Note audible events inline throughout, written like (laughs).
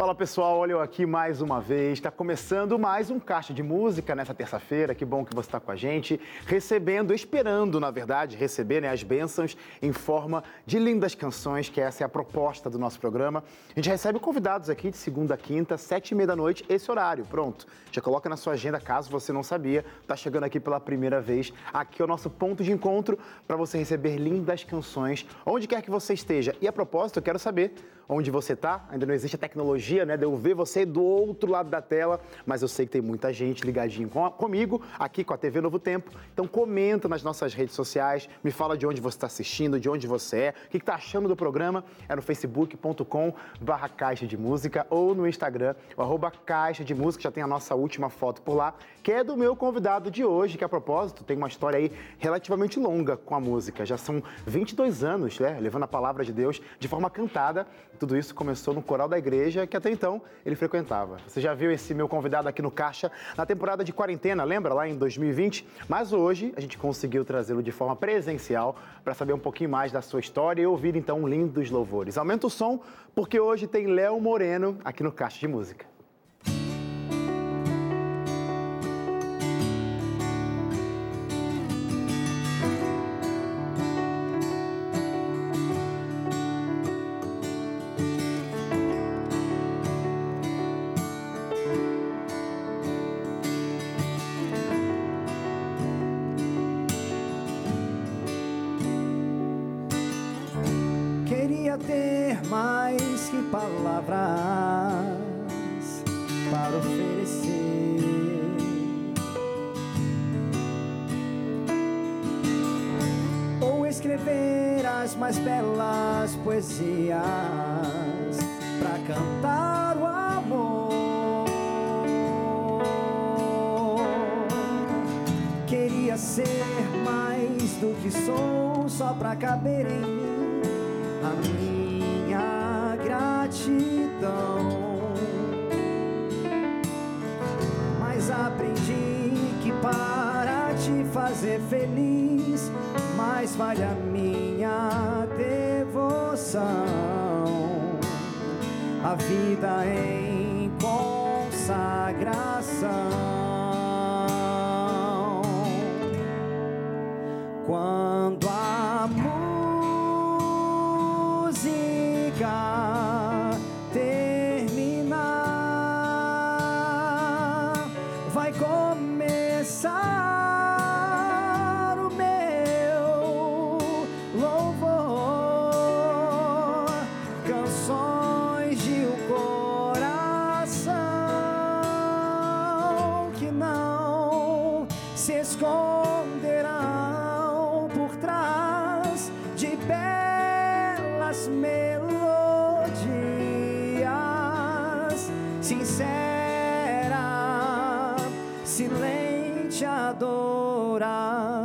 Fala pessoal, olha eu aqui mais uma vez. Está começando mais um Caixa de Música nessa terça-feira. Que bom que você está com a gente, recebendo, esperando, na verdade, receber né, as bênçãos em forma de lindas canções, que essa é a proposta do nosso programa. A gente recebe convidados aqui de segunda a quinta, sete e meia da noite, esse horário. Pronto. Já coloca na sua agenda, caso você não sabia, está chegando aqui pela primeira vez. Aqui é o nosso ponto de encontro para você receber lindas canções, onde quer que você esteja. E a propósito, eu quero saber onde você está. Ainda não existe a tecnologia, né, de eu ver você do outro lado da tela, mas eu sei que tem muita gente ligadinho com comigo, aqui com a TV Novo Tempo. Então comenta nas nossas redes sociais, me fala de onde você está assistindo, de onde você é, o que está achando do programa. É no facebook.com barra Caixa de Música ou no Instagram, o arroba Caixa de Música, já tem a nossa última foto por lá, que é do meu convidado de hoje, que a propósito tem uma história aí relativamente longa com a música. Já são 22 anos, né, levando a palavra de Deus de forma cantada tudo isso começou no coral da igreja que até então ele frequentava. Você já viu esse meu convidado aqui no Caixa na temporada de quarentena, lembra? Lá em 2020. Mas hoje a gente conseguiu trazê-lo de forma presencial para saber um pouquinho mais da sua história e ouvir então lindos louvores. Aumenta o som, porque hoje tem Léo Moreno aqui no Caixa de Música.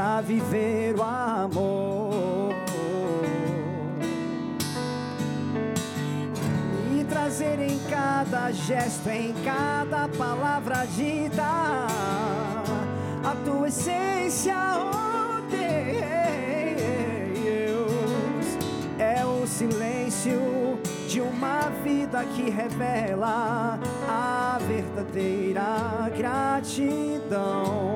para viver o amor e trazer em cada gesto, em cada palavra dita a tua essência, oh Deus, é o silêncio de uma vida que revela a verdadeira gratidão.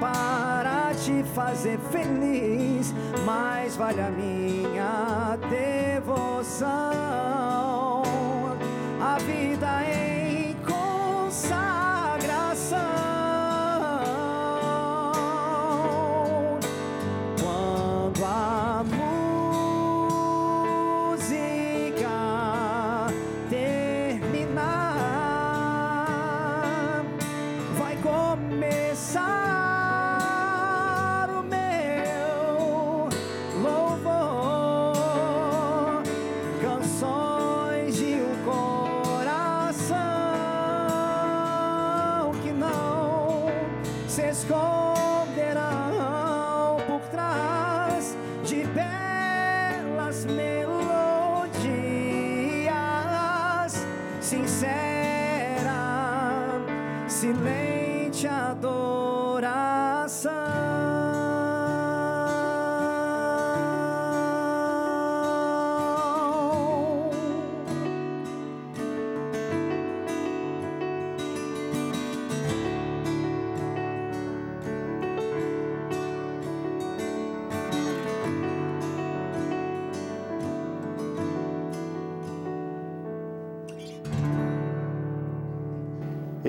Para te fazer feliz, mais vale a minha devoção.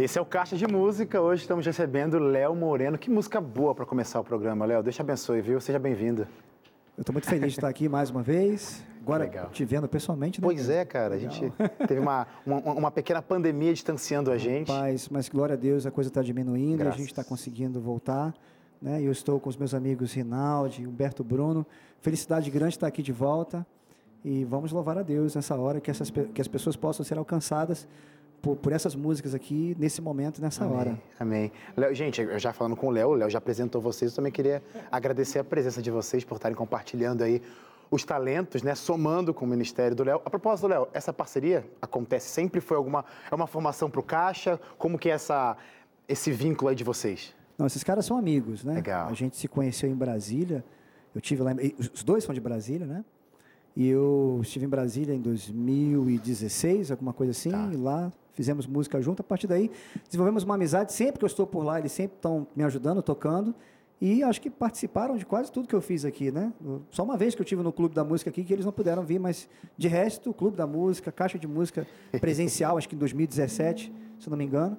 Esse é o Caixa de Música. Hoje estamos recebendo Léo Moreno. Que música boa para começar o programa, Léo. Te abençoe, viu? Seja bem-vindo. Eu estou muito feliz de estar aqui mais uma vez. Agora Legal. te vendo pessoalmente, né? Pois é, cara. A gente (laughs) teve uma, uma, uma pequena pandemia distanciando a gente. Paz, mas glória a Deus, a coisa está diminuindo, Graças. a gente está conseguindo voltar. Né? Eu estou com os meus amigos Rinaldi, Humberto Bruno. Felicidade grande estar aqui de volta. E vamos louvar a Deus nessa hora, que, essas, que as pessoas possam ser alcançadas por, por essas músicas aqui, nesse momento, nessa hora. Amém. Léo, gente, eu já falando com o Léo, o Léo já apresentou vocês, eu também queria agradecer a presença de vocês por estarem compartilhando aí os talentos, né, somando com o Ministério do Léo. A propósito, Léo, essa parceria acontece sempre? Foi alguma é uma formação para o Caixa? Como que é essa, esse vínculo aí de vocês? Não, esses caras são amigos, né? Legal. A gente se conheceu em Brasília. Eu tive lá, os dois são de Brasília, né? E eu estive em Brasília em 2016, alguma coisa assim, Tá. e lá fizemos música junto. A partir daí, desenvolvemos uma amizade. Sempre que eu estou por lá, eles sempre estão me ajudando, tocando. E acho que participaram de quase tudo que eu fiz aqui, né? Só uma vez que eu tive no Clube da Música aqui, que eles não puderam vir, mas de resto, o Clube da Música, Caixa de Música (laughs) presencial, acho que em 2017, se não me engano.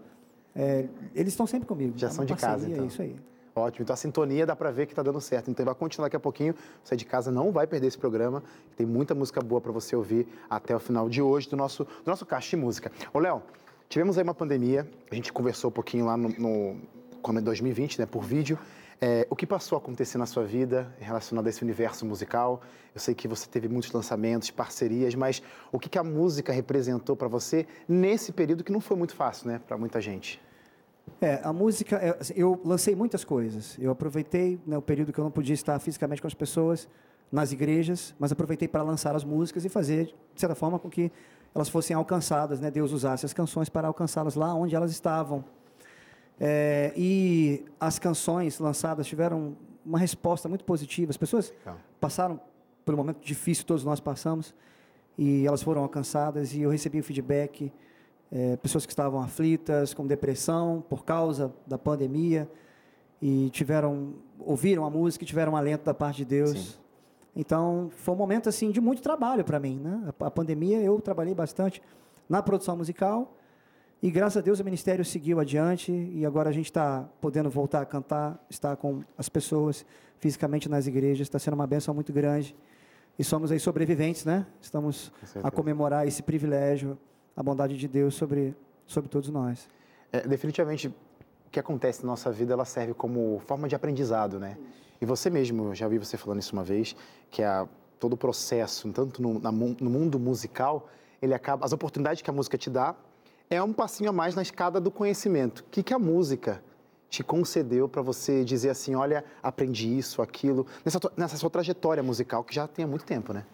É, eles estão sempre comigo. Já É são de casa, então. É isso aí. Ótimo, então a sintonia dá para ver que está dando certo. Então vai continuar daqui a pouquinho. Você de casa não vai perder esse programa. Tem muita música boa para você ouvir até o final de hoje do nosso, do nosso caixa de música. Ô, Léo, tivemos aí uma pandemia. A gente conversou um pouquinho lá no, no como é 2020, né, por vídeo. É, o que passou a acontecer na sua vida relacionado a esse universo musical? Eu sei que você teve muitos lançamentos, parcerias, mas o que, que a música representou para você nesse período que não foi muito fácil, né, para muita gente? É, a música, é, assim, eu lancei muitas coisas. Eu aproveitei né, o período que eu não podia estar fisicamente com as pessoas nas igrejas, mas aproveitei para lançar as músicas e fazer, de certa forma, com que elas fossem alcançadas, né? Deus usasse as canções para alcançá-las lá onde elas estavam. É, e as canções lançadas tiveram uma resposta muito positiva. As pessoas passaram pelo momento difícil todos nós passamos e elas foram alcançadas e eu recebi o feedback é, pessoas que estavam aflitas com depressão por causa da pandemia e tiveram ouviram a música e tiveram um alento da parte de Deus Sim. então foi um momento assim de muito trabalho para mim né a, a pandemia eu trabalhei bastante na produção musical e graças a Deus o ministério seguiu adiante e agora a gente está podendo voltar a cantar, estar com as pessoas fisicamente nas igrejas, está sendo uma bênção muito grande. E somos aí sobreviventes, né? Estamos a comemorar esse privilégio, a bondade de Deus sobre, sobre todos nós. É, definitivamente, o que acontece na nossa vida, ela serve como forma de aprendizado, né? E você mesmo, já ouvi você falando isso uma vez, que a, todo o processo, tanto no, na no mundo musical, ele acaba, as oportunidades que a música te dá, é um passinho a mais na escada do conhecimento. O que, que a música te concedeu para você dizer assim, olha, aprendi isso, aquilo, nessa, nessa sua trajetória musical, que já tem há muito tempo, né?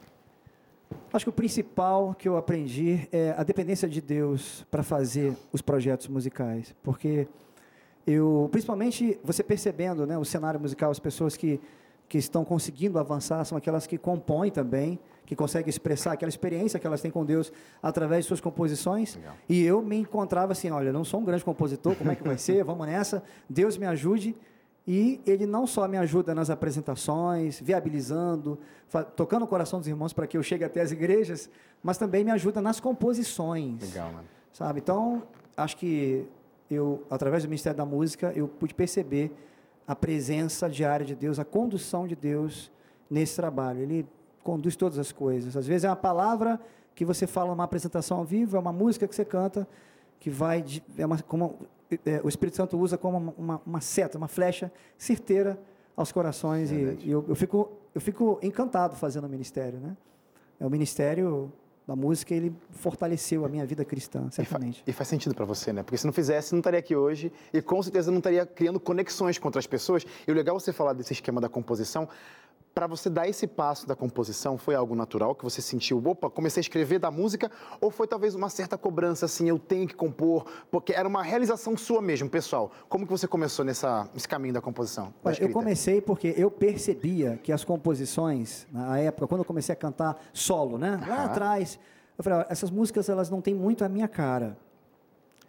Acho que o principal que eu aprendi é a dependência de Deus para fazer os projetos musicais, porque eu, principalmente você percebendo, né, o cenário musical, as pessoas que que estão conseguindo avançar são aquelas que compõem também, que conseguem expressar aquela experiência que elas têm com Deus através de suas composições. Legal. E eu me encontrava assim, olha, não sou um grande compositor, como é que vai ser? Vamos nessa. Deus me ajude. E ele não só me ajuda nas apresentações, viabilizando, tocando o coração dos irmãos para que eu chegue até as igrejas, mas também me ajuda nas composições. Legal, mano. Sabe? Então, acho que eu, através do Ministério da Música, eu pude perceber a presença diária de Deus, a condução de Deus nesse trabalho. Ele conduz todas as coisas. Às vezes é uma palavra que você fala numa apresentação ao vivo, é uma música que você canta, que vai. de- é uma, como, é, o Espírito Santo usa como uma, uma, uma seta, uma flecha certeira aos corações. E, Verdade. e eu, eu, fico, eu fico encantado fazendo o ministério. Né? É, o ministério da música, ele fortaleceu a minha vida cristã, certamente. E, fa e faz sentido para você, né? Porque se não fizesse, não estaria aqui hoje e com certeza não estaria criando conexões com outras pessoas. E o legal é você falar desse esquema da composição, para você dar esse passo da composição, foi algo natural que você sentiu, opa, comecei a escrever da música, ou foi talvez uma certa cobrança, assim, eu tenho que compor, porque era uma realização sua mesmo, pessoal? Como que você começou nessa, nesse caminho da composição? Da Olha, eu comecei porque eu percebia que as composições, na época, quando eu comecei a cantar solo, né, lá atrás, eu falei, essas músicas, elas não têm muito a minha cara.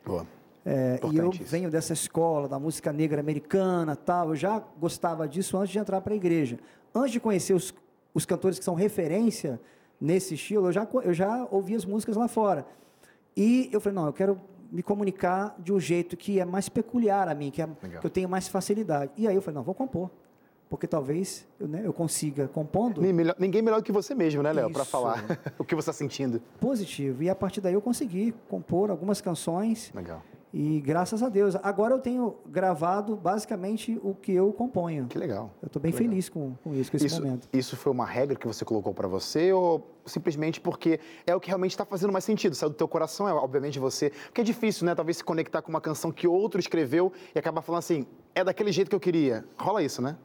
Boa. É, e eu venho dessa escola da música negra americana, tal. Eu já gostava disso antes de entrar para a igreja antes de conhecer os, os cantores que são referência nesse estilo, eu já, eu já ouvi as músicas lá fora. E eu falei, não, eu quero me comunicar de um jeito que é mais peculiar a mim, que, é, que eu tenho mais facilidade. E aí eu falei, não, vou compor. Porque talvez eu, né, eu consiga compondo. Melhor, ninguém melhor que você mesmo, né, Léo, para falar (laughs) o que você está sentindo. Positivo. E a partir daí eu consegui compor algumas canções. Legal. E graças a Deus. Agora eu tenho gravado basicamente o que eu componho. Que legal. Eu estou bem feliz com, com isso, com esse isso, momento. Isso foi uma regra que você colocou para você ou simplesmente porque é o que realmente está fazendo mais sentido? Saiu do teu coração, é obviamente você. Porque é difícil, né? Talvez se conectar com uma canção que outro escreveu e acabar falando assim, é daquele jeito que eu queria. Rola isso, né?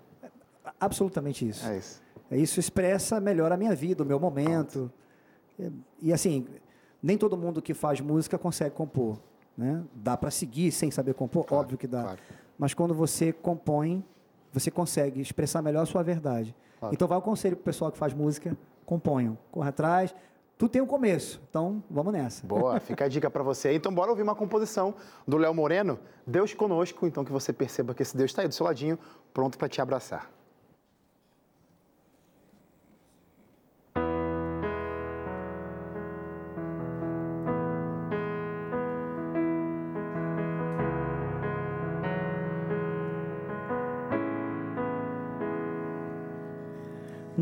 absolutamente isso. É isso. É isso expressa melhor a minha vida, o meu momento. E, e assim, nem todo mundo que faz música consegue compor. Né? Dá para seguir sem saber compor? Claro, Óbvio que dá. Claro. Mas quando você compõe, você consegue expressar melhor a sua verdade. Claro. Então, vai o conselho para o pessoal que faz música: componham, corra atrás. Tu tem um começo, então vamos nessa. Boa, (laughs) fica a dica para você. Então, bora ouvir uma composição do Léo Moreno, Deus Conosco. Então, que você perceba que esse Deus está aí do seu ladinho, pronto para te abraçar.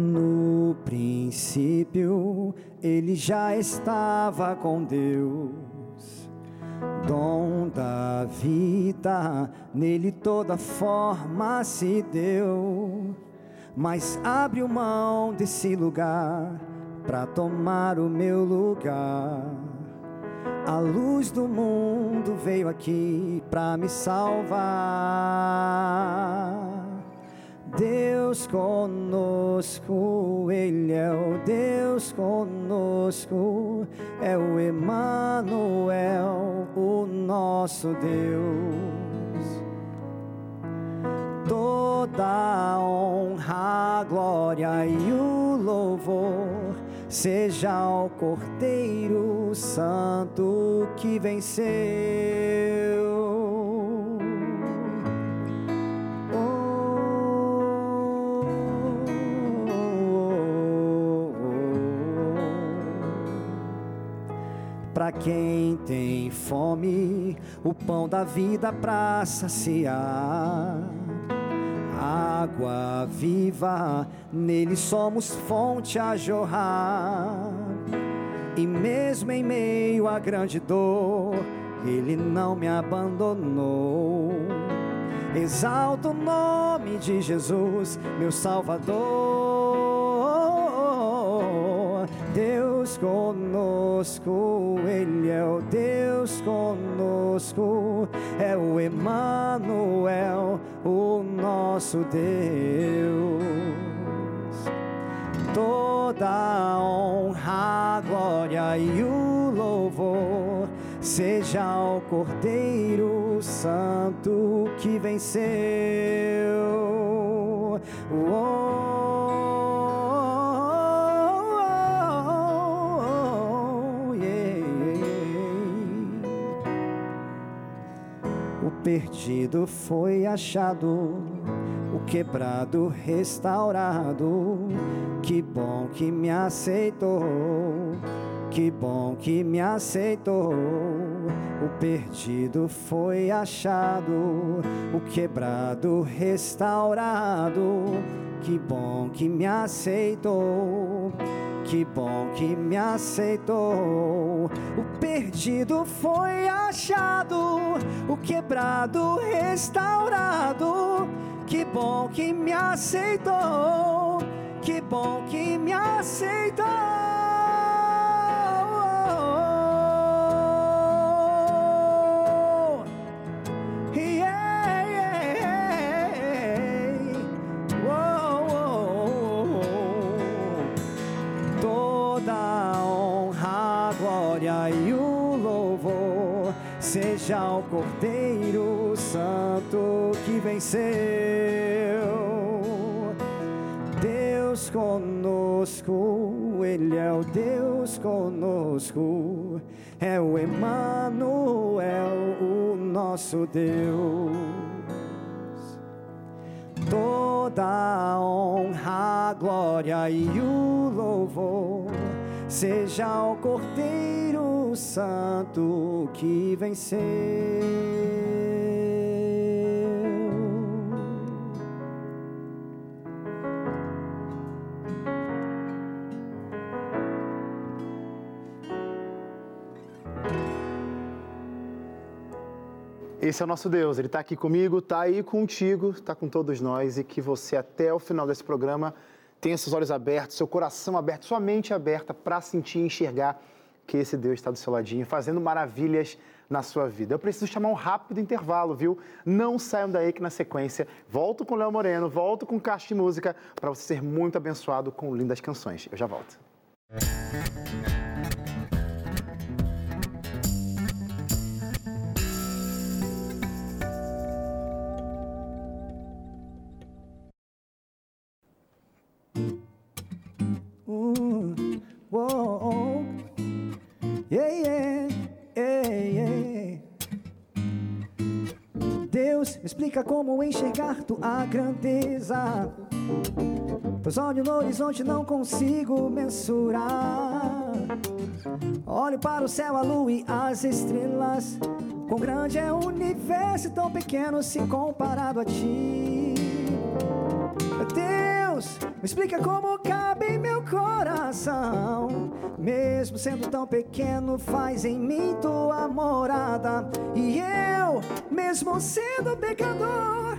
No princípio, ele já estava com Deus, dom da vida, nele toda forma se deu. Mas abriu mão desse lugar para tomar o meu lugar. A luz do mundo veio aqui para me salvar. Deus conosco, Ele é o Deus conosco, é o Emanuel, o nosso Deus. Toda a honra, a glória e o louvor seja ao Cordeiro Santo que venceu. Para quem tem fome, o pão da vida para saciar. Água viva, nele somos fonte a jorrar. E mesmo em meio à grande dor, ele não me abandonou. Exalto o nome de Jesus, meu Salvador. Deus conosco, Ele é o Deus conosco, é o Emanuel, o nosso Deus. Toda a honra, a glória e o louvor seja ao Cordeiro Santo que venceu. Perdido foi achado, o quebrado restaurado. Que bom que me aceitou, que bom que me aceitou. O perdido foi achado, o quebrado restaurado. Que bom que me aceitou que bom que me aceitou. O perdido foi achado, o quebrado restaurado. Que bom que me aceitou. Que bom que me aceitou. Venceu. Deus conosco, Ele é o Deus conosco, é o Emmanuel, o nosso Deus. Toda a honra, glória e o louvor seja o Cordeiro Santo que venceu. Esse é o nosso Deus, Ele está aqui comigo, está aí contigo, está com todos nós e que você até o final desse programa tenha seus olhos abertos, seu coração aberto, sua mente aberta para sentir e enxergar que esse Deus está do seu ladinho, fazendo maravilhas na sua vida. Eu preciso chamar um rápido intervalo, viu? Não saiam daí que na sequência volto com Léo Moreno, volto com Caixa de Música para você ser muito abençoado com lindas canções. Eu já volto. Como enxergar tua grandeza. Pois olho no horizonte, não consigo mensurar. Olho para o céu, a lua e as estrelas. Quão grande é o universo, tão pequeno se comparado a ti. Deus, me explica como cabe em meu coração. Mesmo sendo tão pequeno, faz em mim tua morada. E eu, mesmo sendo pecador,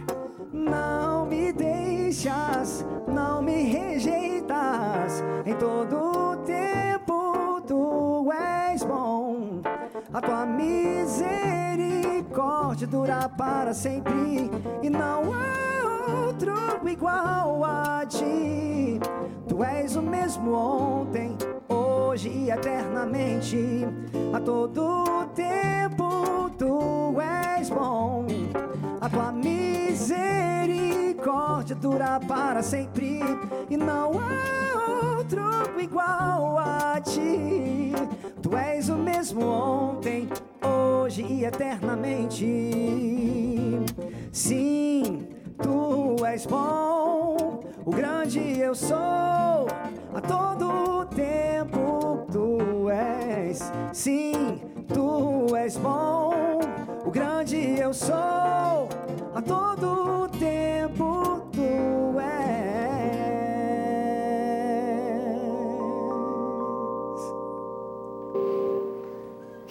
não me deixas, não me rejeitas. Em todo tempo tu és bom. A tua misericórdia dura para sempre e não há outro igual a ti. Tu és o mesmo ontem, hoje e eternamente. A todo tempo tu és bom. A tua misericórdia dura para sempre e não há outro igual a ti. Tu és o mesmo ontem, hoje e eternamente. Sim tu és bom, o grande eu sou, a todo tempo tu és, sim, tu és bom, o grande eu sou, a todo tempo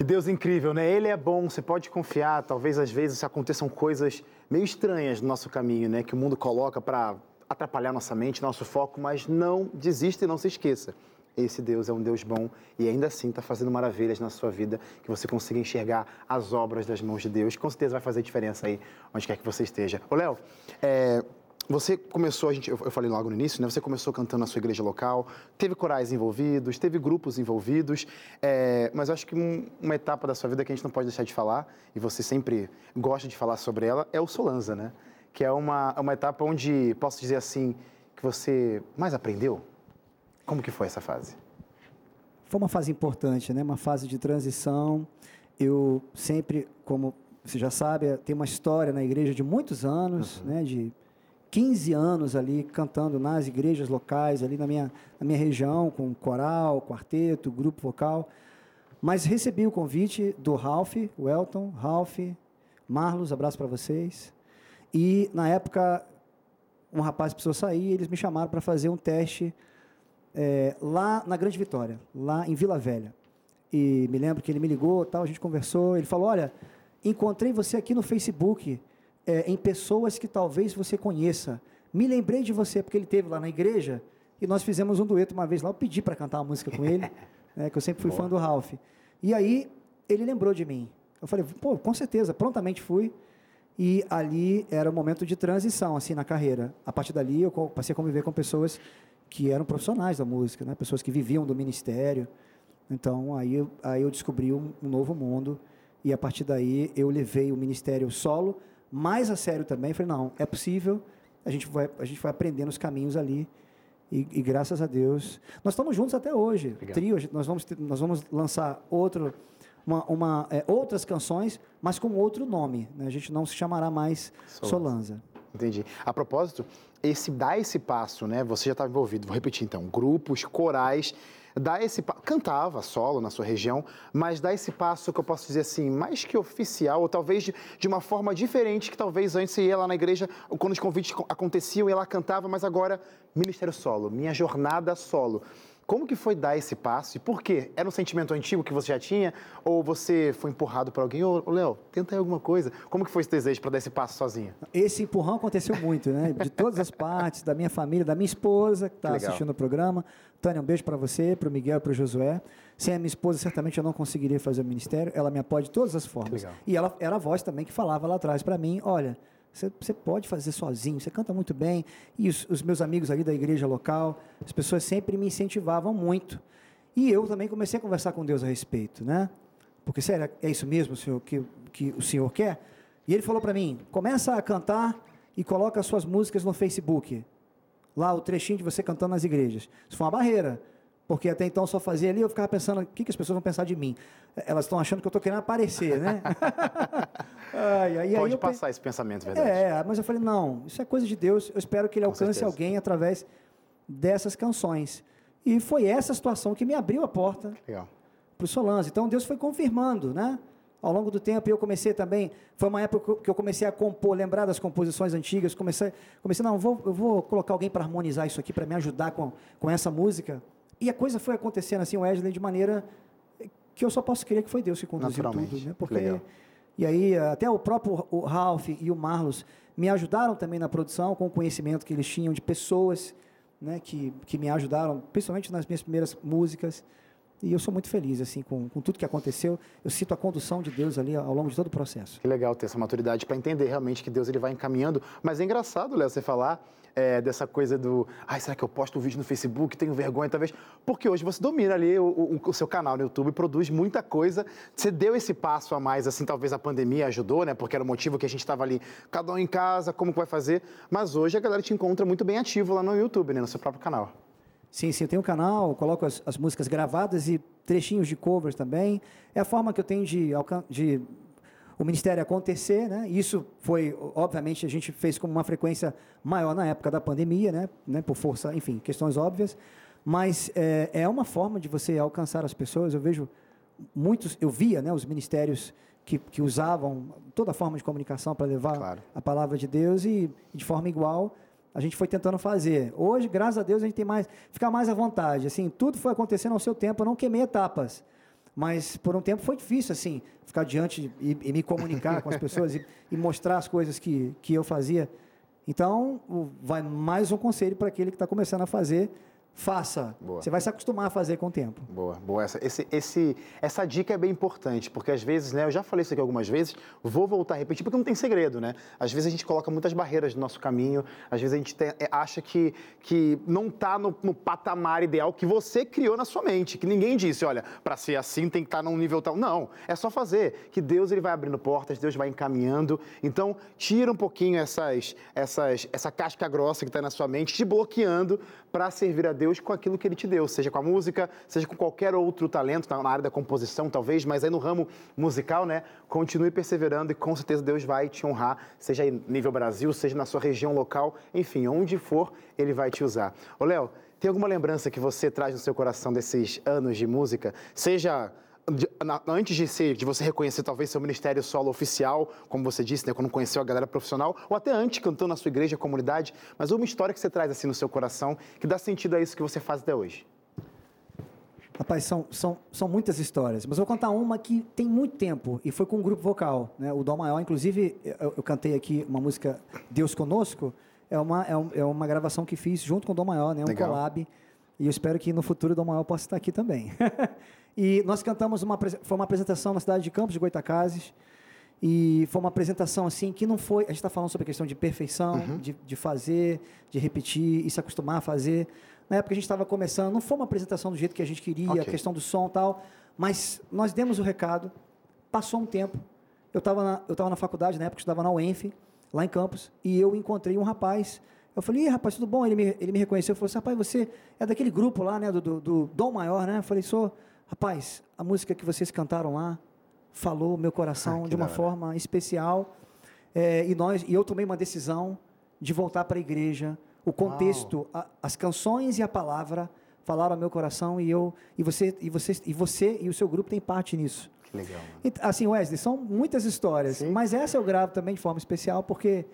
Que Deus incrível, né? Ele é bom, você pode confiar. Talvez às vezes aconteçam coisas meio estranhas no nosso caminho, né? Que o mundo coloca para atrapalhar nossa mente, nosso foco, mas não desista e não se esqueça. Esse Deus é um Deus bom e ainda assim está fazendo maravilhas na sua vida, que você consiga enxergar as obras das mãos de Deus. Com certeza vai fazer diferença aí, onde quer que você esteja. Ô, Léo, é, você começou, a gente, eu falei logo no início, né? Você começou cantando na sua igreja local, teve corais envolvidos, teve grupos envolvidos, é, mas eu acho que um, uma etapa da sua vida que a gente não pode deixar de falar, e você sempre gosta de falar sobre ela, é o Solanza, né? Que é uma, uma etapa onde, posso dizer assim, que você mais aprendeu? Como que foi essa fase? Foi uma fase importante, né? Uma fase de transição. Eu sempre, como você já sabe, tem uma história na igreja de muitos anos, uhum. né? De 15 anos ali cantando nas igrejas locais, ali na minha, na minha região, com coral, quarteto, grupo vocal. Mas recebi o convite do Ralph, Welton, Ralph, Marlos, abraço para vocês. E na época, um rapaz precisou sair, eles me chamaram para fazer um teste é, lá na Grande Vitória, lá em Vila Velha. E me lembro que ele me ligou, tal, a gente conversou, ele falou: Olha, encontrei você aqui no Facebook é, em pessoas que talvez você conheça. Me lembrei de você, porque ele teve lá na igreja e nós fizemos um dueto uma vez lá. Eu pedi para cantar uma música com ele, (laughs) né, que eu sempre fui Boa. fã do Ralph. E aí ele lembrou de mim. Eu falei, pô, com certeza, prontamente fui. E ali era o um momento de transição, assim, na carreira. A partir dali, eu passei a conviver com pessoas que eram profissionais da música, né? pessoas que viviam do ministério. Então, aí eu, aí eu descobri um, um novo mundo E a partir daí eu levei o ministério solo mais a sério também. Falei, não, é possível, a gente vai, a gente vai aprendendo os caminhos ali. E, e graças a Deus. Nós estamos juntos até hoje. Legal. Trio, nós vamos, nós vamos lançar outro, uma, uma é, outras canções, mas com outro nome. Né? A gente não se chamará mais Solanza. Solanza. Entendi. A propósito, esse dar esse passo, né? Você já estava envolvido, vou repetir então, grupos, corais dar esse cantava solo na sua região, mas dar esse passo que eu posso dizer assim, mais que oficial, ou talvez de, de uma forma diferente que talvez antes você ia lá na igreja, quando os convites aconteciam, e ela cantava, mas agora ministério solo, minha jornada solo. Como que foi dar esse passo e por quê? Era um sentimento antigo que você já tinha ou você foi empurrado por alguém? Ô, Léo, tenta aí alguma coisa. Como que foi esse desejo para dar esse passo sozinha? Esse empurrão aconteceu muito, né? De todas as partes, da minha família, da minha esposa que está assistindo o programa. Tânia, um beijo para você, para o Miguel e para o Josué. Sem a minha esposa, certamente eu não conseguiria fazer o ministério. Ela me apoia de todas as formas. E ela era a voz também que falava lá atrás para mim, olha, você, pode fazer sozinho, você canta muito bem. E os, os, meus amigos ali da igreja local, as pessoas sempre me incentivavam muito. E eu também comecei a conversar com Deus a respeito, né? Porque, sério, é isso mesmo senhor, que, que o senhor quer? E ele falou para mim: começa a cantar e coloca as suas músicas no Facebook. Lá, o trechinho de você cantando nas igrejas. Isso foi uma barreira. Porque até então só fazia ali, eu ficava pensando, o que, que as pessoas vão pensar de mim? Elas estão achando que eu estou querendo aparecer, né? (laughs) ai, ai, Pode passar esse pensamento, verdade. É, mas eu falei, não, isso é coisa de Deus, eu espero que ele Com alcance certeza. alguém através dessas canções. E foi essa situação que me abriu a porta para o Solange. Então Deus foi confirmando, né? Ao longo do tempo eu comecei também, foi uma época que eu comecei a compor, lembrar das composições antigas, comecei, comecei não, vou, eu vou colocar alguém para harmonizar isso aqui, para me ajudar com, com essa música. E a coisa foi acontecendo assim, Wesley, de maneira que eu só posso crer que foi Deus que conduziu tudo, né? Porque Legal. e aí até o próprio o Ralph e o Marlos me ajudaram também na produção com o conhecimento que eles tinham de pessoas, né, que que me ajudaram, principalmente nas minhas primeiras músicas. E eu sou muito feliz assim com, com tudo que aconteceu. Eu sinto a condução de Deus ali ao longo de todo o processo. Que legal ter essa maturidade para entender realmente que Deus ele vai encaminhando. Mas é engraçado, Léo, você falar é, dessa coisa do, ai, será que eu posto um vídeo no Facebook, tenho vergonha talvez? Porque hoje você domina ali o, o, o, seu canal no YouTube, produz muita coisa. Você deu esse passo a mais, assim, talvez a pandemia ajudou, né? Porque era o motivo que a gente estava ali, cada um em casa, como que vai fazer? Mas hoje a galera te encontra muito bem ativo lá no YouTube, né? No seu próprio canal. Sim, sim, eu tenho um canal, coloco as, as músicas gravadas e trechinhos de covers também. É a forma que eu tenho de, de o ministério acontecer, né? Isso foi, obviamente, a gente fez com uma frequência maior na época da pandemia, né? né? Por força, enfim, questões óbvias. Mas é, é uma forma de você alcançar as pessoas. Eu vejo muitos, eu via, né? Os ministérios que, que usavam toda forma de comunicação para levar claro. a palavra de Deus e, de forma igual a gente foi tentando fazer. Hoje, graças a Deus, a gente tem mais, ficar mais à vontade. Assim, tudo foi acontecendo ao seu tempo. Eu não queimei etapas. Mas por um tempo foi difícil, assim, ficar diante e, e me comunicar com as pessoas e, e, mostrar as coisas que, que eu fazia. Então, vai mais um conselho para aquele que está começando a fazer faça. Boa. Você vai se acostumar a fazer com o tempo. Boa, boa. Essa, esse, esse, essa dica é bem importante, porque às vezes, né, eu já falei isso aqui algumas vezes, vou voltar a repetir, porque não tem segredo, né? Às vezes a gente coloca muitas barreiras no nosso caminho, às vezes a gente tem, é, acha que, que não está no, no, patamar ideal que você criou na sua mente, que ninguém disse, olha, para ser assim tem que estar tá num nível tal. Não, é só fazer, que Deus ele vai abrindo portas, Deus vai encaminhando. Então, tira um pouquinho essas, essas, essa casca grossa que está na sua mente, te bloqueando para servir a Deus Deus com aquilo que Ele te deu, seja com a música, seja com qualquer outro talento, na área da composição talvez, mas aí no ramo musical, né? Continue perseverando e com certeza Deus vai te honrar, seja aí nível Brasil, seja na sua região local, enfim, onde for, Ele vai te usar. Ô Léo, tem alguma lembrança que você traz no seu coração desses anos de música? Seja antes de, ser, de você reconhecer talvez seu ministério solo oficial, como você disse, né, quando conheceu a galera profissional, ou até antes, cantando na sua igreja, comunidade, mas uma história que você traz assim no seu coração, que dá sentido a isso que você faz até hoje. Rapaz, são, são, são muitas histórias, mas eu vou contar uma que tem muito tempo e foi com um grupo vocal, né? o Dom Maior. Inclusive, eu, eu cantei aqui uma música Deus Conosco, é uma, é, um, é uma gravação que fiz junto com o Dom Maior, né? um Legal. collab, e eu espero que no futuro o Dom Maior possa estar aqui também. (laughs) E nós cantamos uma foi uma apresentação na cidade de Campos de Goitacazes. E foi uma apresentação assim que não foi. A gente está falando sobre a questão de perfeição, uhum. de, de fazer, de repetir e se acostumar a fazer. Na época a gente estava começando, não foi uma apresentação do jeito que a gente queria, okay. a questão do som e tal, mas nós demos o recado Passou um tempo, eu estava na, eu tava na faculdade, na época, eu estudava na UENF, lá em Campos, e eu encontrei um rapaz. Eu falei, rapaz, tudo bom? Ele me, ele me reconheceu, falou assim, rapaz, você é daquele grupo lá, né, do, do, do Dom Maior, né? Eu falei, sou, rapaz, a música que vocês cantaram lá falou meu coração Ah, de uma hora. forma especial, é, e, nós, e eu tomei uma decisão de voltar para a igreja. O contexto, a- as canções e a palavra falaram ao meu coração, e eu, e você, e você, e você e o seu grupo têm parte nisso. Que legal. Ent- Assim, Wesley, são muitas histórias, Sim. mas essa eu gravo também de forma especial porque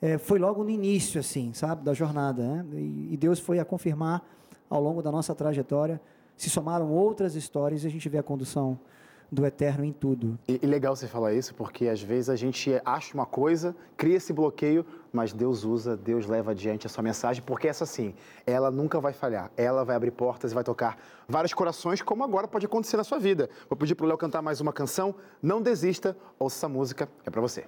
é, foi logo no início, assim, sabe, da jornada, né? E, e Deus foi a confirmar ao longo da nossa trajetória. Se somaram outras histórias e a gente vê a condução do eterno em tudo. E, e legal você falar isso, porque às vezes a gente acha uma coisa, cria esse bloqueio, mas Deus usa, Deus leva adiante a sua mensagem, porque essa sim, ela nunca vai falhar. Ela vai abrir portas e vai tocar vários corações, como agora pode acontecer na sua vida. Vou pedir pro Léo cantar mais uma canção. Não desista, ouça essa música, é para você.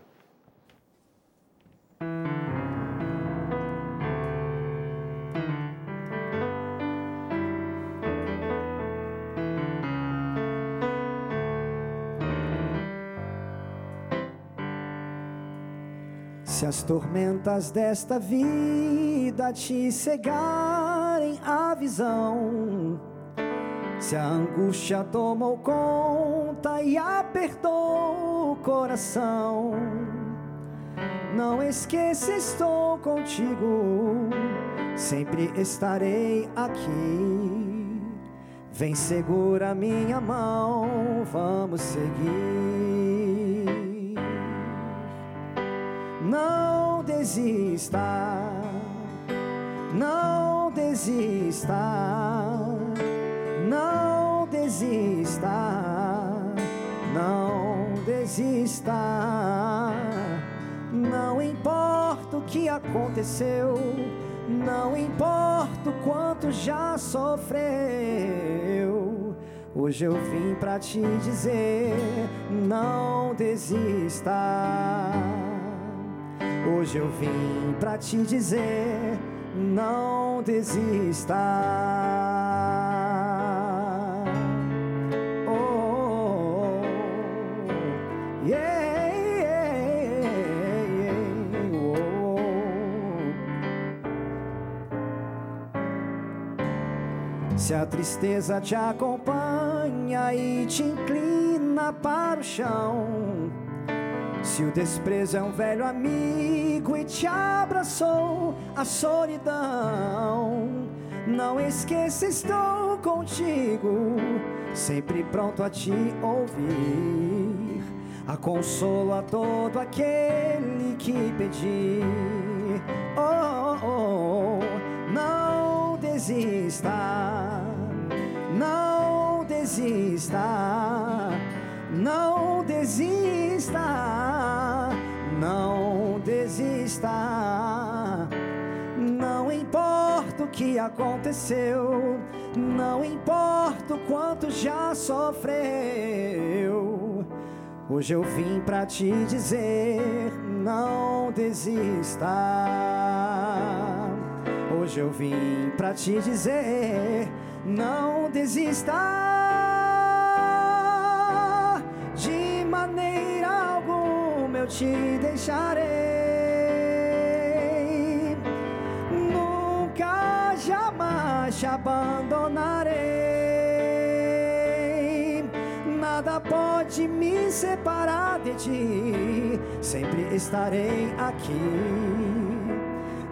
Se as tormentas desta vida te cegarem a visão, se a angústia tomou conta e apertou o coração, não esqueça, estou contigo, sempre estarei aqui. Vem, segura minha mão, vamos seguir. Desista, não desista, não desista, não desista. Não importa o que aconteceu, não importa o quanto já sofreu. Hoje eu vim pra te dizer: não desista. Hoje eu vim pra te dizer: não desista. Oh, yeah, oh. Se a tristeza te acompanha e te inclina para o chão, se o desprezo é um velho amigo e te abraçou a solidão, não esqueça, estou contigo, sempre pronto a te ouvir. A consolo a todo aquele que pedir. Oh, oh, oh, não desista, não desista, não desista, desista. Não importa o que aconteceu, não importa o quanto já sofreu. Hoje eu vim pra te dizer, não desista. Hoje eu vim pra te dizer, não desista. De maneira alguma eu te deixarei. Te abandonarei. Nada pode me separar de ti. Sempre estarei aqui.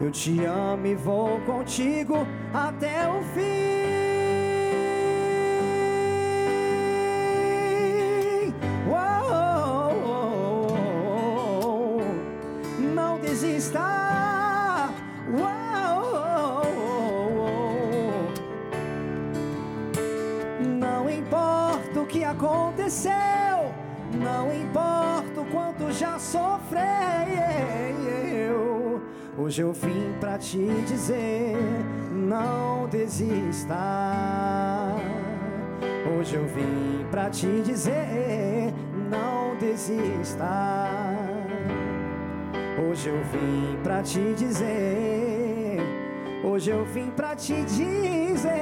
Eu te amo e vou contigo até o fim. Aconteceu, não importa o quanto já sofreu. Hoje eu vim pra te dizer, não desista. Hoje eu vim pra te dizer, não desista. Hoje eu vim pra te dizer, hoje eu vim pra te dizer,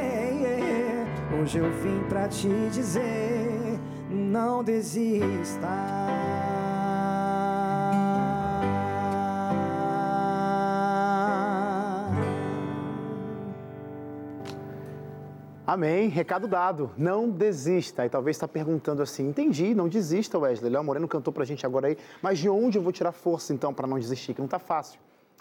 hoje eu vim pra te dizer, não desista. Amém. Recado dado. Não desista. E talvez está perguntando assim: entendi, não desista, Wesley. Léo Moreno cantou pra gente agora aí, mas de onde eu vou tirar força então para não desistir? Que não tá fácil.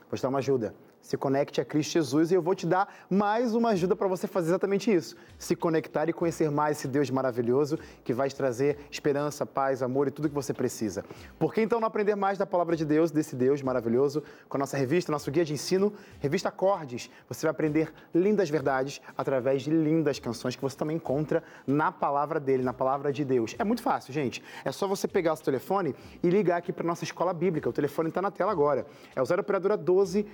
Vou te dar uma ajuda se conecte a Cristo Jesus e eu vou te dar mais uma ajuda para você fazer exatamente isso. Se conectar e conhecer mais esse Deus maravilhoso que vai te trazer esperança, paz, amor e tudo que você precisa. Por que então não aprender mais da palavra de Deus, desse Deus maravilhoso, com a nossa revista, nosso guia de ensino, revista Acordes? Você vai aprender lindas verdades através de lindas canções que você também encontra na palavra dele, na palavra de Deus. É muito fácil, gente. É só você pegar o seu telefone e ligar aqui para nossa escola bíblica. O telefone está na tela agora. É o 0 operadora 12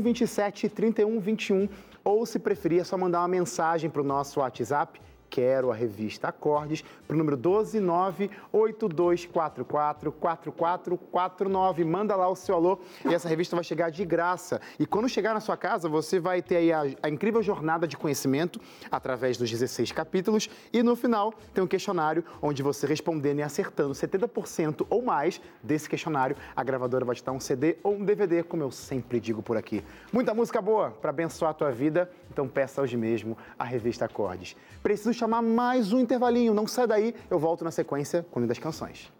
21 27 31 21 ou se preferir é só mandar uma mensagem para o nosso WhatsApp Quero a revista Acordes para o número 12982444449. Manda lá o seu alô e essa revista vai chegar de graça. E quando chegar na sua casa, você vai ter aí a, a incrível jornada de conhecimento através dos 16 capítulos e no final tem um questionário onde você respondendo e acertando 70% ou mais desse questionário, a gravadora vai te dar um CD ou um DVD, como eu sempre digo por aqui. Muita música boa para abençoar a tua vida, então peça hoje mesmo a revista Acordes. Preciso chamar mais um intervalinho. Não sai daí, eu volto na sequência com lindas canções.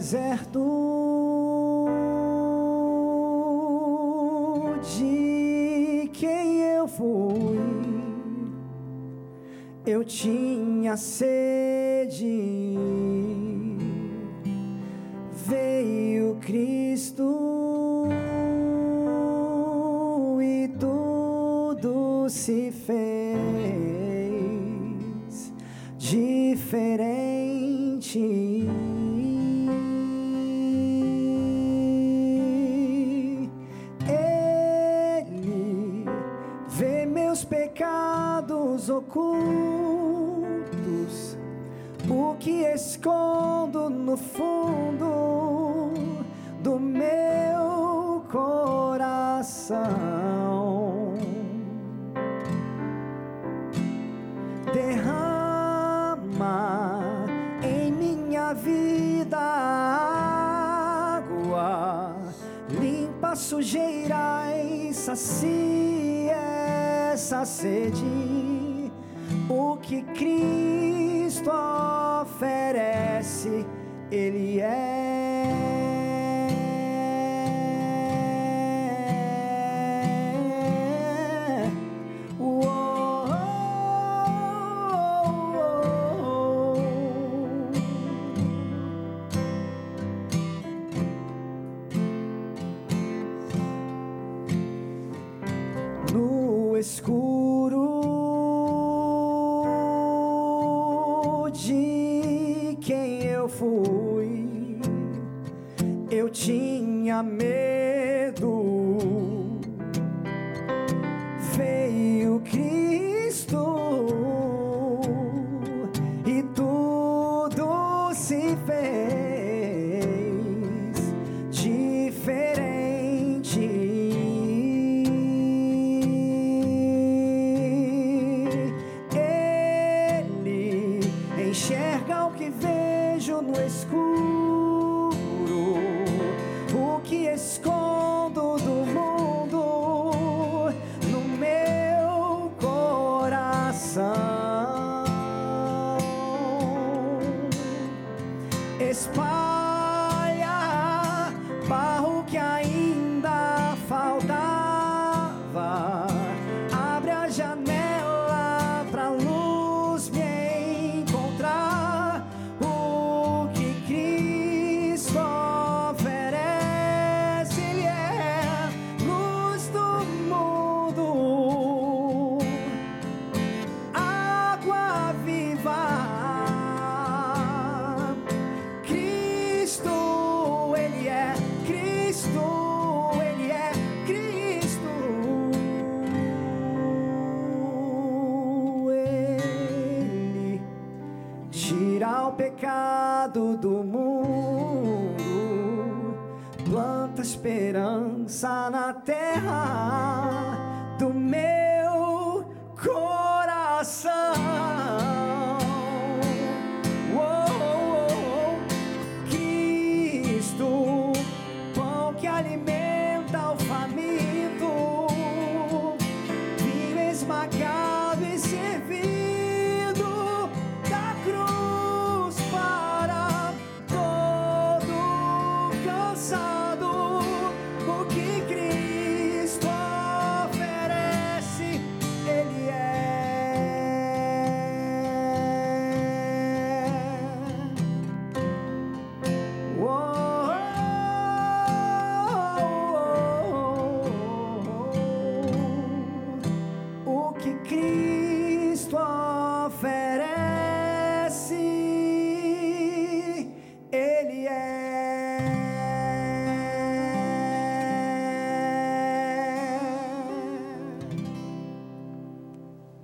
Deserto de quem eu fui, eu tinha sede. Essa sede o que Cristo oferece, Ele é.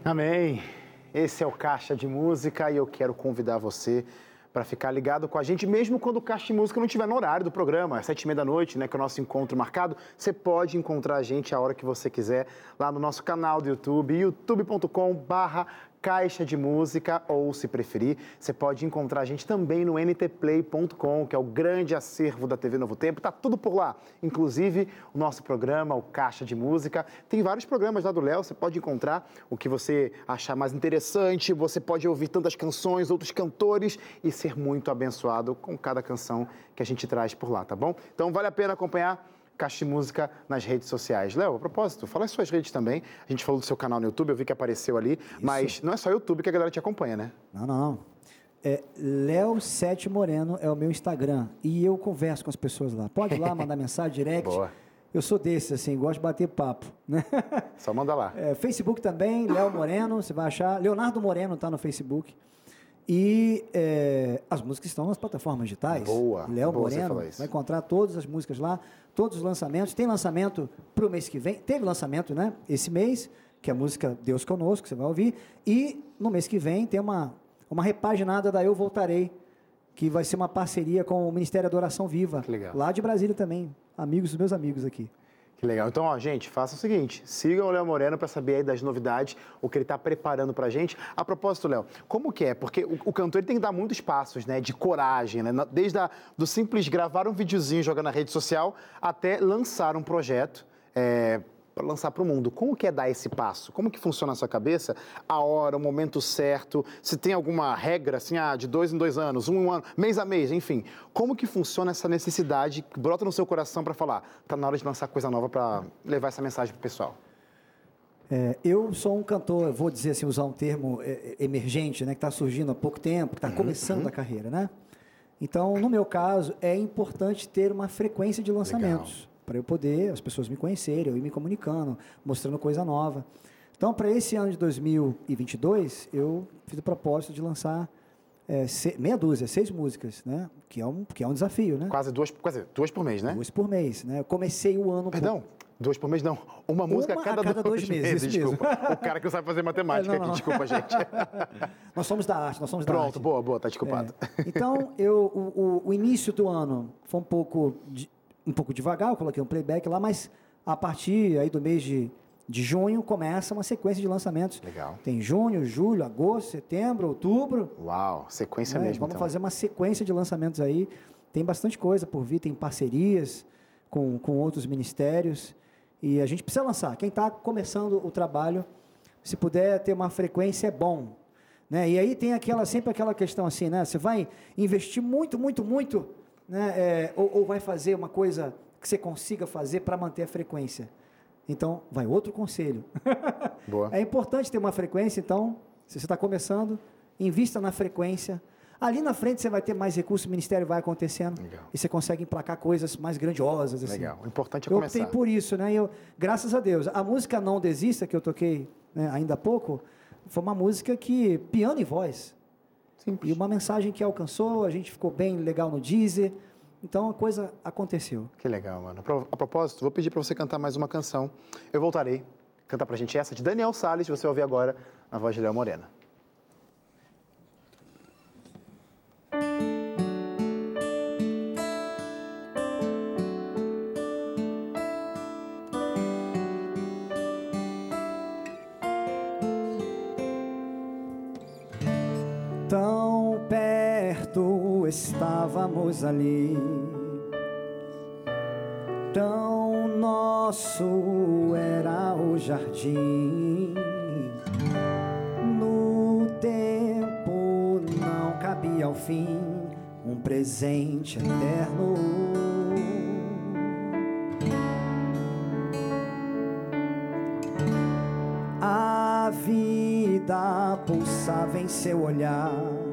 Amém. Esse é o Caixa de Música e eu quero convidar você para ficar ligado com a gente, mesmo quando o Caixa de Música não estiver no horário do programa, às sete e meia da noite, né, que é o nosso encontro marcado, você pode encontrar a gente a hora que você quiser lá no nosso canal do YouTube, youtube.com barra Caixa de Música, ou se preferir, você pode encontrar a gente também no ntplay.com, que é o grande acervo da TV Novo Tempo, tá tudo por lá, inclusive o nosso programa, o Caixa de Música. Tem vários programas lá do Léo, você pode encontrar o que você achar mais interessante, você pode ouvir tantas canções, outros cantores e ser muito abençoado com cada canção que a gente traz por lá, tá bom? Então vale a pena acompanhar Caixa de Música nas redes sociais. Léo, a propósito, fala as suas redes também. A gente falou do seu canal no YouTube, eu vi que apareceu ali, Isso. mas não é só YouTube que a galera te acompanha, né? Não, não, não. É, Léo Sete Moreno é o meu Instagram e eu converso com as pessoas lá. Pode ir lá (laughs) mandar mensagem direct. Boa. Eu sou desses, assim, gosto de bater papo. Né? Só manda lá. É, Facebook também, Léo Moreno, você vai achar. Leonardo Moreno está no Facebook. E é, as músicas estão nas plataformas digitais. Boa. Léo Moreno vai encontrar todas as músicas lá, todos os lançamentos. Tem lançamento para o mês que vem. Teve lançamento, né? Esse mês, que é a música Deus Conosco, que você vai ouvir. E no mês que vem tem uma, uma repaginada da Eu Voltarei, que vai ser uma parceria com o Ministério da Oração Viva. Lá de Brasília também. Amigos dos meus amigos aqui. Que legal. Então, ó, gente, faça o seguinte: sigam o Léo Moreno para saber aí das novidades, o que ele está preparando para a gente. A propósito, Léo, como que é? Porque o, o, cantor tem que dar muitos passos, né? De coragem, né? Desde a, do simples gravar um videozinho jogar na rede social até lançar um projeto. É, para lançar para o mundo. Como que é dar esse passo? Como que funciona na sua cabeça? A hora, o momento certo? Se tem alguma regra, assim, ah, de dois em dois anos, um ano, mês a mês, enfim. Como que funciona essa necessidade que brota no seu coração para falar, tá na hora de lançar coisa nova para levar essa mensagem para o pessoal? É, eu sou um cantor, vou dizer assim, usar um termo é, é emergente, né, que está surgindo há pouco tempo, que está uhum, começando uhum. a carreira, né? Então, no meu caso, é importante ter uma frequência de lançamentos. Legal para eu poder as pessoas me conhecerem, eu ir me comunicando, mostrando coisa nova. Então, para esse ano de 2022, eu fiz o propósito de lançar é, se, meia dúzia, seis músicas, né? Que é um, que é um desafio, né? Quase duas, quase duas por mês, né? Duas por mês, né? Eu comecei o ano... Perdão, por... duas por mês não. Uma música Uma a cada, a cada dois, dois meses, meses desculpa. o cara que não sabe fazer matemática não, não. aqui, desculpa, gente. (laughs) nós somos da arte, nós somos Pronto, da arte. Pronto, boa, boa, tá desculpado. É. Então, eu, o, o, o, início do ano foi um pouco de, um pouco devagar, eu coloquei um playback lá, mas a partir aí do mês de, de junho começa uma sequência de lançamentos. Legal. Tem junho, julho, agosto, setembro, outubro. Uau, sequência né? mesmo. Vamos então. fazer uma sequência de lançamentos aí. Tem bastante coisa por vir, tem parcerias com, com outros ministérios. E a gente precisa lançar. Quem está começando o trabalho, se puder ter uma frequência, é bom. Né? E aí tem aquela, sempre aquela questão assim, né? Você vai investir muito, muito, muito né, é, ou, ou vai fazer uma coisa que você consiga fazer para manter a frequência. Então, vai outro conselho. (laughs) Boa. é importante ter uma frequência, então, se você está começando, invista na frequência. Ali na frente você vai ter mais recursos, o ministério vai acontecendo Legal. e você consegue emplacar coisas mais grandiosas. Assim. Legal, o importante é eu começar. Eu optei por isso, né? Eu, graças a Deus. A música Não Desista, que eu toquei né, ainda há pouco, foi uma música que, piano e voz, Simples. E uma mensagem que alcançou, a gente ficou bem legal no Deezer. Então a coisa aconteceu. Que legal, mano. A propósito, vou pedir para você cantar mais uma canção. Eu voltarei. Cantar pra gente essa de Daniel Salles, você ouvir agora na voz de Léo Morena. Estávamos ali. Tão nosso era o jardim. No tempo não cabia ao fim um presente eterno. A vida pulsava em seu olhar.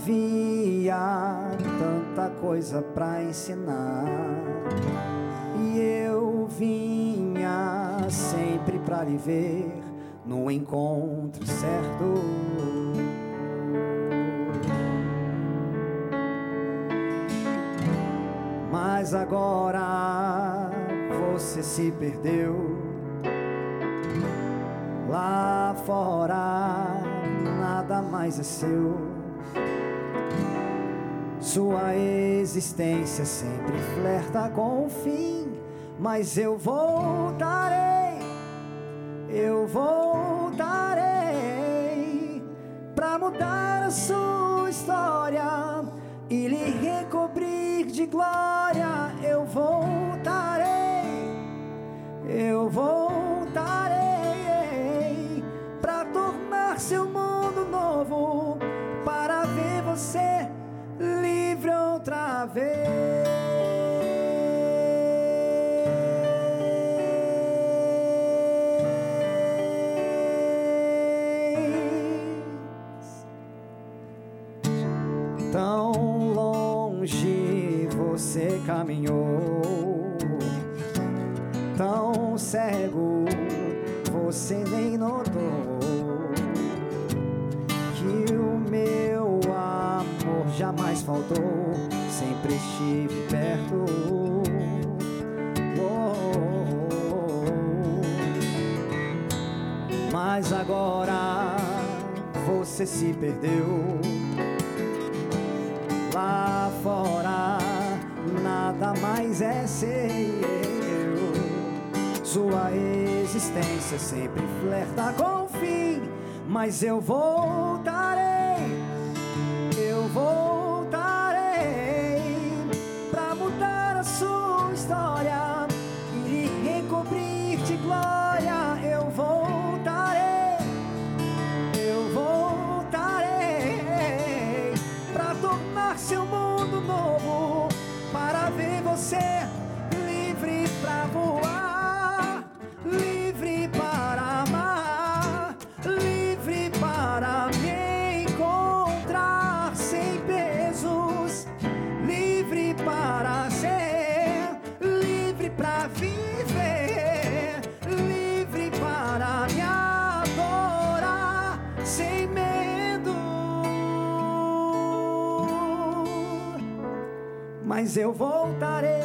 Havia tanta coisa para ensinar. E eu vinha sempre para lhe ver no encontro certo. Mas agora você se perdeu. Lá fora nada mais é seu. Sua existência sempre flerta com o fim, mas eu voltarei, eu voltarei para mudar a sua história e lhe recobrir de glória. Eu voltarei, eu voltarei caminhou, tão cego você nem notou que o meu amor jamais faltou, sempre estive perto. Oh, Mas agora você se perdeu. Lá fora mais é seu. Sua existência sempre flerta com o fim, mas eu voltarei, eu voltarei Mas eu voltarei,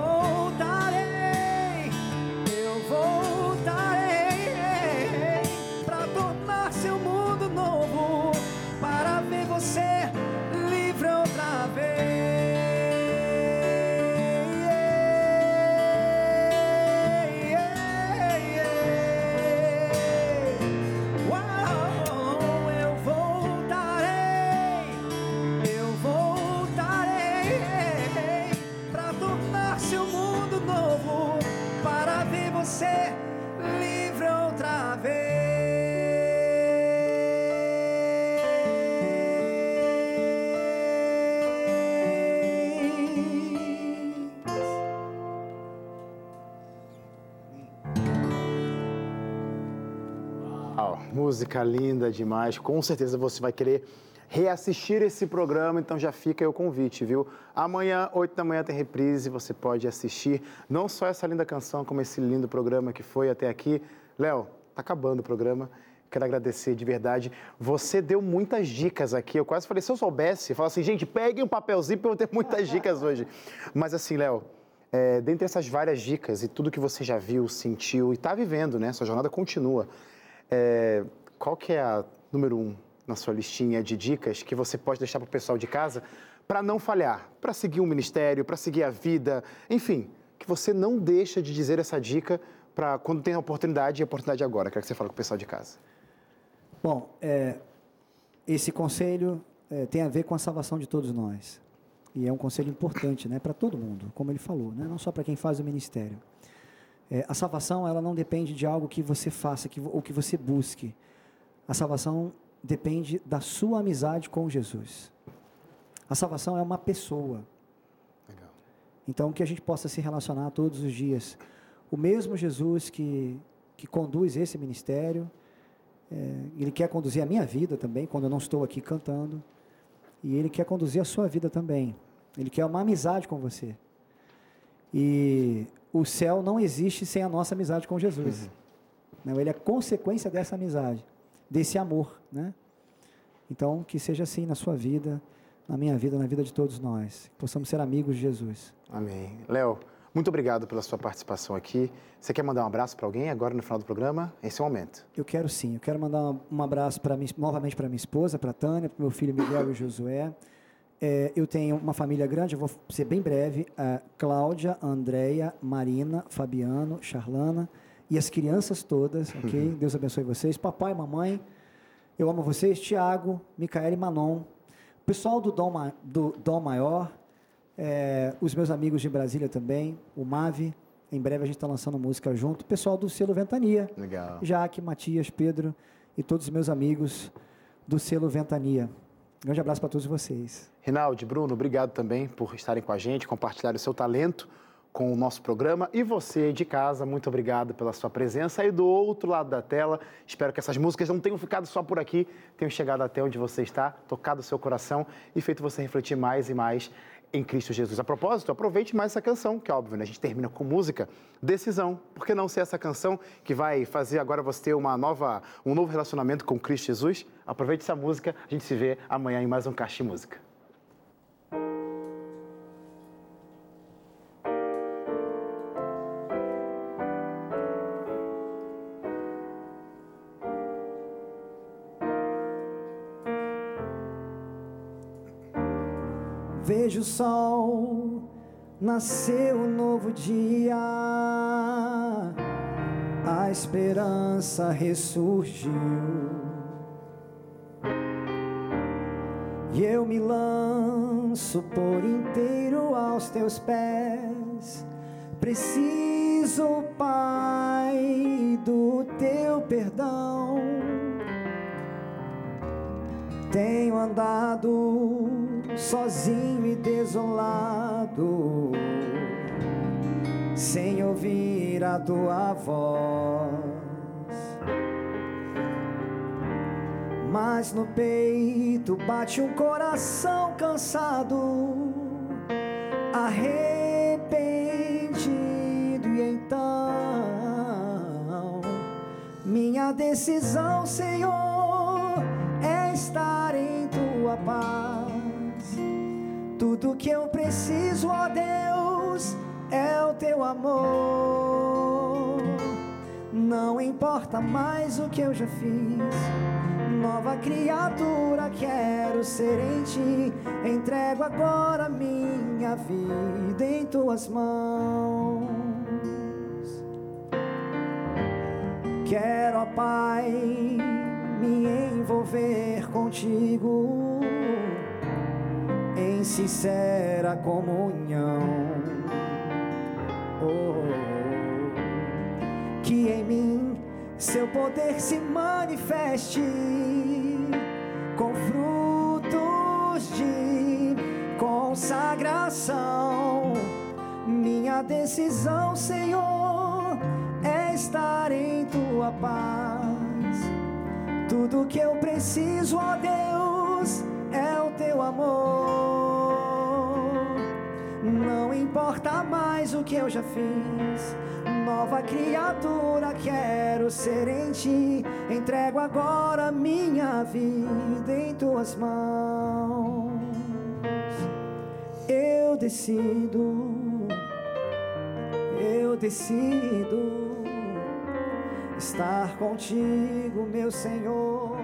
Eu música linda demais. Com certeza você vai querer reassistir esse programa, então já fica aí o convite, viu? Amanhã, 8 da manhã, tem reprise, você pode assistir não só essa linda canção, como esse lindo programa que foi até aqui. Léo, tá acabando o programa. Quero agradecer de verdade. Você deu muitas dicas aqui. Eu quase falei, se eu soubesse, fala assim, gente, peguem um papelzinho para eu ter muitas dicas hoje. Mas assim, Léo, é, dentre essas várias dicas e tudo que você já viu, sentiu e está vivendo, né? Sua jornada continua. É, qual que é a número um na sua listinha de dicas que você pode deixar para o pessoal de casa para não falhar, para seguir um ministério, para seguir a vida, enfim, que você não deixa de dizer essa dica para quando tem a oportunidade e a oportunidade agora. Quero que você fale com o pessoal de casa. Bom, é, esse conselho é, tem a ver com a salvação de todos nós. E é um conselho importante né, para todo mundo, como ele falou, né, não só para quem faz o ministério. É, a salvação ela não depende de algo que você faça que, ou que você busque. A salvação depende da sua amizade com Jesus. A salvação é uma pessoa. Legal. Então, que a gente possa se relacionar todos os dias. O mesmo Jesus que, que conduz esse ministério, é, ele quer conduzir a minha vida também, quando eu não estou aqui cantando. E ele quer conduzir a sua vida também. Ele quer uma amizade com você. E o céu não existe sem a nossa amizade com Jesus. Uhum. Não, ele é consequência dessa amizade desse amor, né? Então, que seja assim na sua vida, na minha vida, na vida de todos nós. Que possamos ser amigos de Jesus. Amém. Léo, muito obrigado pela sua participação aqui. Você quer mandar um abraço para alguém agora no final do programa? Esse é o momento. Eu quero sim. Eu quero mandar um abraço para novamente para minha esposa, para Tânia, para meu filho Miguel e Josué. É, eu tenho uma família grande, eu vou ser bem breve. É, Cláudia, Andréia, Marina, Fabiano, Charlana e as crianças todas, (laughs) ok? Uhum. Deus abençoe vocês. Papai, mamãe, eu amo vocês. Tiago, Micael e Manon. Pessoal do Dom, do Dom Maior, é, os meus amigos de Brasília também, o Mave. Em breve a gente está lançando música junto. Pessoal do selo Ventania. Legal. Jaque, Matias, Pedro e todos os meus amigos do selo Ventania. Um grande abraço para todos vocês. Rinaldi, Bruno, obrigado também por estarem com a gente, compartilhar o seu talento com o nosso programa. E você de casa, muito obrigado pela sua presença aí do outro lado da tela. Espero que essas músicas não tenham ficado só por aqui, tenham chegado até onde você está, tocado o seu coração e feito você refletir mais e mais em Cristo Jesus. A propósito, aproveite mais essa canção, que é óbvio, né? A gente termina com música, Decisão. Por que não ser essa canção que vai fazer agora você ter uma nova, um novo relacionamento com Cristo Jesus? Aproveite essa música, a gente se vê amanhã em mais um Caixa de Música. O sol, nasceu um novo dia, a esperança ressurgiu. E eu me lanço por inteiro aos teus pés. Preciso, Pai, do teu perdão. Tenho andado sozinho e desolado, sem ouvir a tua voz. Mas no peito bate um coração cansado, arrependido, e então minha decisão, Senhor, é estar em tua paz. Tudo que eu preciso, ó Deus, é o teu amor. Não importa mais o que eu já fiz. Nova criatura quero ser em ti. Entrego agora minha vida em tuas mãos. Quero, ó Pai, me envolver contigo em sincera comunhão. Oh, que em mim seu poder se manifeste com frutos de consagração. Minha decisão, Senhor, é estar em tua paz. Tudo que eu preciso, ó Deus amor. Não importa mais o que eu já fiz, nova criatura quero ser em ti. Entrego agora minha vida em tuas mãos. Eu decido, eu decido estar contigo, meu Senhor.